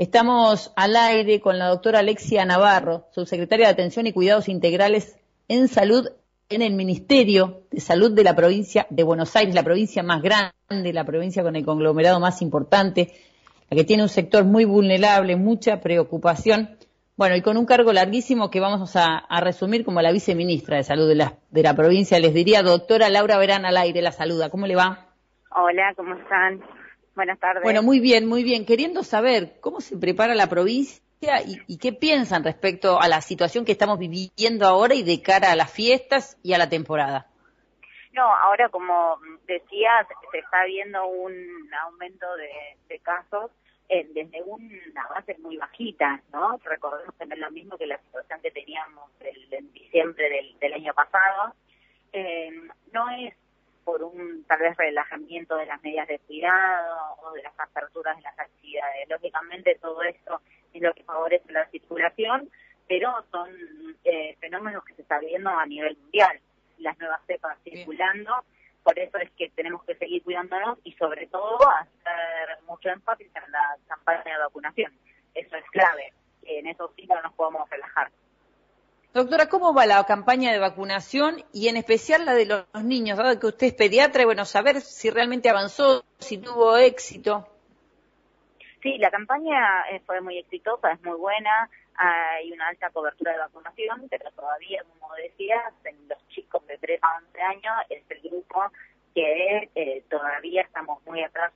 Estamos al aire con la doctora Alexia Navarro, subsecretaria de Atención y Cuidados Integrales en Salud en el Ministerio de Salud de la provincia de Buenos Aires, la provincia más grande, la provincia con el conglomerado más importante, la que tiene un sector muy vulnerable, mucha preocupación. Bueno, y con un cargo larguísimo que vamos a, resumir como la viceministra de Salud de la, de la provincia, les diría, doctora Laura Verán al aire, la saluda. ¿Cómo le va? Hola, ¿cómo están? Buenas tardes. Bueno, muy bien, muy bien. Queriendo saber cómo se prepara la provincia y, qué piensan respecto a la situación que estamos viviendo ahora y de cara a las fiestas y a la temporada. No, ahora como decías, se está viendo un aumento de, casos eh, desde una base muy bajita, ¿no? Recordemos que es lo mismo que la situación que teníamos en diciembre del, año pasado. Eh, no es por un tal vez relajamiento de las medidas de cuidado o de las aperturas de las actividades. Lógicamente todo esto es lo que favorece la circulación, pero son eh, fenómenos que se están viendo a nivel mundial, las nuevas cepas circulando, por eso es que tenemos que seguir cuidándonos y sobre todo hacer mucho énfasis en la campaña de vacunación. Eso es clave, en eso sí no nos podemos relajar. Doctora, ¿cómo va la campaña de vacunación y en especial la de los niños? Dado que usted es pediatra, bueno, saber si realmente avanzó, si tuvo éxito. Sí, la campaña eh, fue muy exitosa, es muy buena, hay una alta cobertura de vacunación, pero todavía, como decías, en los chicos de 3 a 11 años es el grupo que eh, todavía estamos muy atrás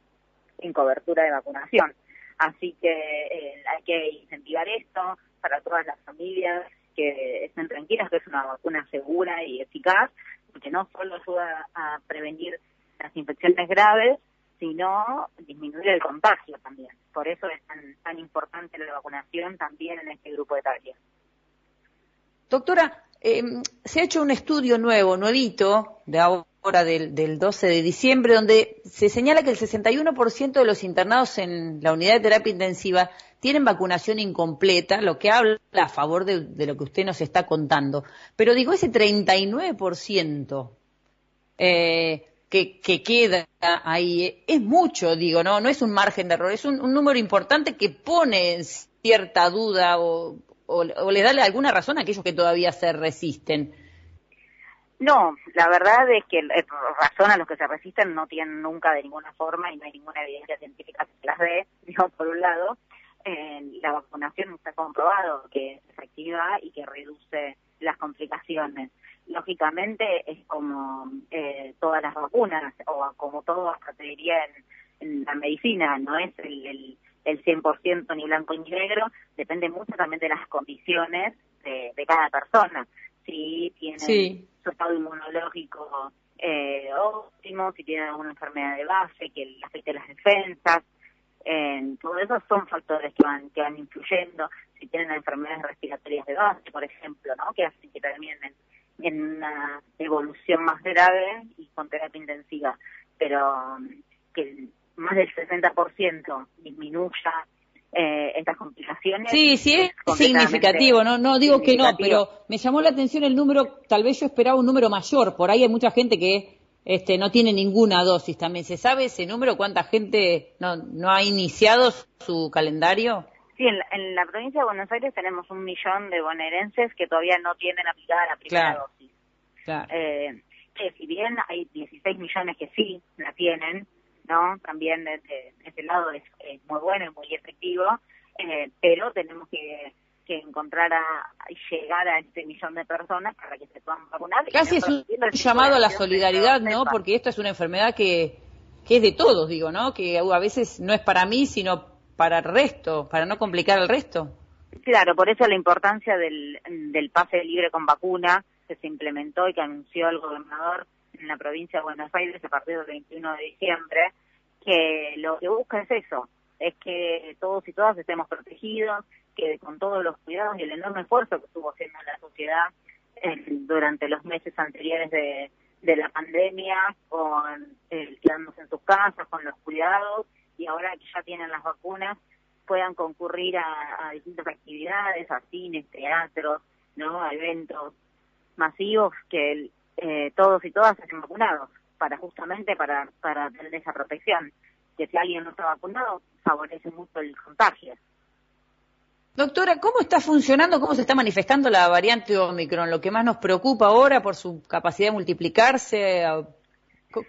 en cobertura de vacunación. Así que eh, hay que incentivar esto para todas las familias que estén tranquilas, que es una vacuna segura y eficaz, porque no solo ayuda a prevenir las infecciones graves, sino disminuir el contagio también. Por eso es tan, tan importante la vacunación también en este grupo de etario. Doctora, eh, se ha hecho un estudio nuevo, nuevito, de ahora del, del 12 de diciembre, donde se señala que el 61% de los internados en la unidad de terapia intensiva tienen vacunación incompleta, lo que habla a favor de, lo que usted nos está contando. Pero digo, ese 39% eh, que, que, queda ahí es mucho, digo, ¿no? No es un margen de error, es un, número importante que pone cierta duda o, o, le da alguna razón a aquellos que todavía se resisten. No, la verdad es que eh, razón a los que se resisten no tienen nunca de ninguna forma y no hay ninguna evidencia científica que las dé, digo, por un lado la vacunación está comprobado que es efectiva y que reduce las complicaciones. Lógicamente es como eh, todas las vacunas o como todo hasta te diría en, la medicina, no es el, el, el 100% ni blanco ni negro, depende mucho también de las condiciones de, cada persona. Si tiene su estado inmunológico eh, óptimo, si tiene alguna enfermedad de base que afecte las defensas, eh, todo eso son factores que van, que van influyendo. Si tienen enfermedades respiratorias de base, por ejemplo, ¿no? que hacen que terminen en una evolución más grave y con terapia intensiva. Pero um, que más del 60% disminuya eh, estas complicaciones. Sí, sí, es, significativo, no, no digo que no, pero me llamó la atención el número, tal vez yo esperaba un número mayor, por ahí hay mucha gente que este, no tiene ninguna dosis también. ¿Se sabe ese número? ¿Cuánta gente no, no ha iniciado su calendario? Sí, en la, provincia de Buenos Aires tenemos un millón de bonaerenses que todavía no tienen aplicada la primera dosis. Claro. Eh, que si bien hay 16 millones que sí la tienen, ¿no? También de, ese lado es, muy bueno y muy efectivo, eh, pero tenemos que que encontrar a, llegar a este millón de personas para que se puedan vacunar. Casi es un llamado a la solidaridad, ¿no? Porque esto es una enfermedad que, que es de todos, digo, ¿no? Que a veces no es para mí, sino para el resto, para no complicar al resto. Claro, por eso la importancia del, del pase libre con vacuna que se implementó y que anunció el gobernador en la provincia de Buenos Aires a partir del 21 de diciembre, que lo que busca es eso, es que todos y todas estemos protegidos, que con todos los cuidados y el enorme esfuerzo que estuvo haciendo la sociedad durante los meses anteriores de, la pandemia, con el quedándose en sus casas, con los cuidados, y ahora que ya tienen las vacunas, puedan concurrir a, distintas actividades, a cines, teatros, ¿no? a eventos masivos que eh, todos y todas estén vacunados, para justamente para, para tener esa protección, que si alguien no está vacunado, favorece mucho el contagio. Doctora, ¿cómo está funcionando, cómo se está manifestando la variante Omicron? Lo que más nos preocupa ahora por su capacidad de multiplicarse,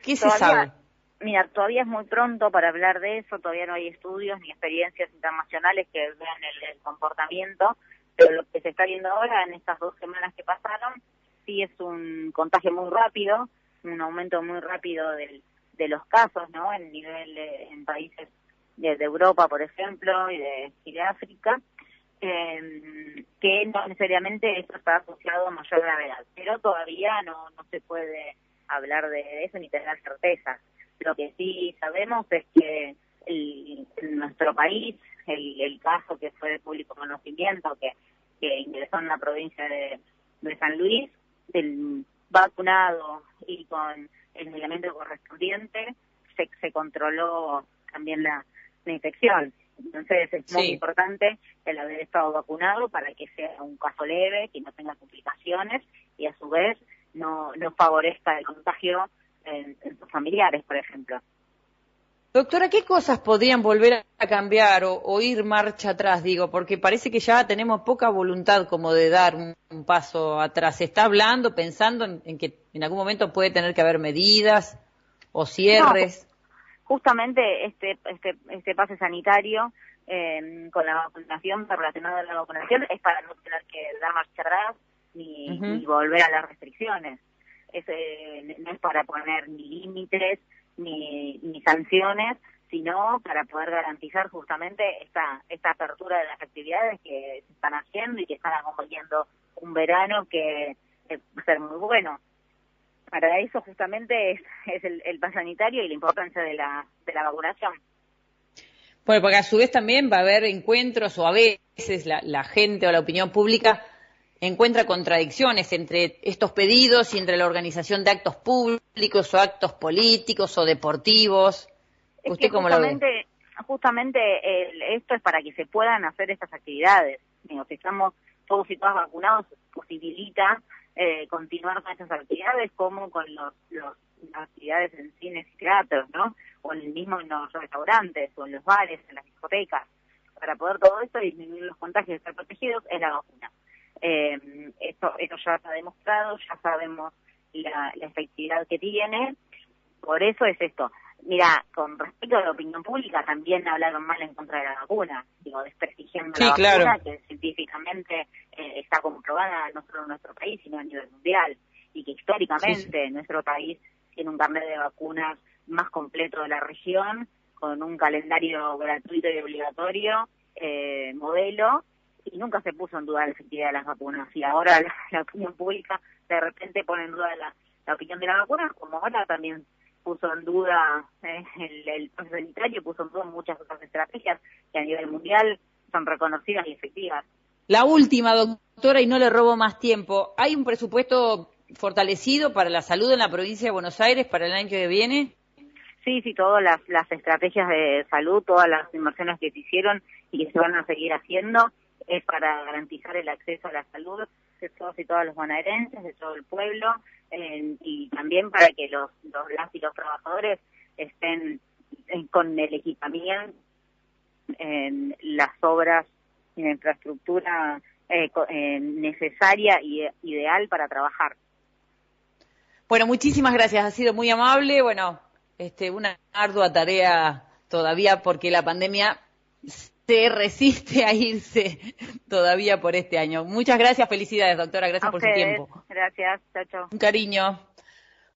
¿qué se sabe? Mira, todavía es muy pronto para hablar de eso, todavía no hay estudios ni experiencias internacionales que vean el, comportamiento, pero lo que se está viendo ahora en estas dos semanas que pasaron, sí es un contagio muy rápido, un aumento muy rápido del, de los casos, ¿no? En nivel en países de, Europa, por ejemplo, y de, y de África, eh, que no necesariamente eso está asociado a mayor gravedad, pero todavía no, no se puede hablar de eso ni tener certeza. Lo que sí sabemos es que en nuestro país, el, caso que fue de público conocimiento, que, que ingresó en la provincia de, San Luis, el vacunado y con el elemento correspondiente, se, se controló también la, infección. Entonces es muy importante el haber estado vacunado para que sea un caso leve, que no tenga complicaciones y a su vez no, no favorezca el contagio en, sus familiares, por ejemplo. Doctora, ¿qué cosas podrían volver a cambiar o, ir marcha atrás? Digo, porque parece que ya tenemos poca voluntad como de dar un, paso atrás. ¿Se está hablando, pensando en, que en algún momento puede tener que haber medidas o cierres? justamente este, este, este pase sanitario eh, con la vacunación, relacionado a la vacunación, es para no tener que dar marcha atrás ni volver a las restricciones no es para poner ni límites ni, ni sanciones, sino para poder garantizar justamente esta, esta apertura de las actividades que se están haciendo y que están acompañando un verano que va a ser muy bueno. Para eso justamente es, el, el sanitario y la importancia de la, de la vacunación. Bueno, porque a su vez también va a haber encuentros o a veces la, la gente o la opinión pública encuentra contradicciones entre estos pedidos y entre la organización de actos públicos o actos políticos o deportivos. ¿Usted cómo justamente, lo ve? Justamente esto es para que se puedan hacer estas actividades. si estamos todos y todas vacunados, posibilita eh, continuar con estas actividades como con los, los, las actividades en cines y teatros, ¿no? O en el mismo en los restaurantes o en los bares, en las discotecas. Para poder todo esto disminuir los contagios y estar protegidos es la vacuna. Eh, esto, esto ya está demostrado, ya sabemos la, efectividad que tiene, por eso es esto. Mira, con respecto a la opinión pública, también hablaron mal en contra de la vacuna, digo, desprestigiando la vacuna, que científicamente eh, está comprobada no solo en nuestro país, sino a nivel mundial, y que históricamente nuestro país tiene un carnet de vacunas más completo de la región, con un calendario gratuito y obligatorio, eh, modelo, y nunca se puso en duda la efectividad de las vacunas. Y ahora la, opinión pública de repente pone en duda la, opinión de la vacuna, como ahora también puso en duda eh, el, el proceso sanitario, puso en duda muchas otras estrategias que a nivel mundial son reconocidas y efectivas. La última, doctora, y no le robo más tiempo. ¿Hay un presupuesto fortalecido para la salud en la provincia de Buenos Aires para el año que viene? Sí, sí, todas las, las estrategias de salud, todas las inversiones que se hicieron y que se van a seguir haciendo, es para garantizar el acceso a la salud de todos y todas los bonaerenses, de todo el pueblo, y también para que los, los las y los trabajadores estén con el equipamiento en las obras y la infraestructura eh, eh, necesaria y ideal para trabajar. Bueno, muchísimas gracias, ha sido muy amable. Bueno, este, una ardua tarea todavía porque la pandemia se resiste a irse todavía por este año. Muchas gracias, felicidades, doctora, gracias por su tiempo. Gracias, chao, chao. Un cariño.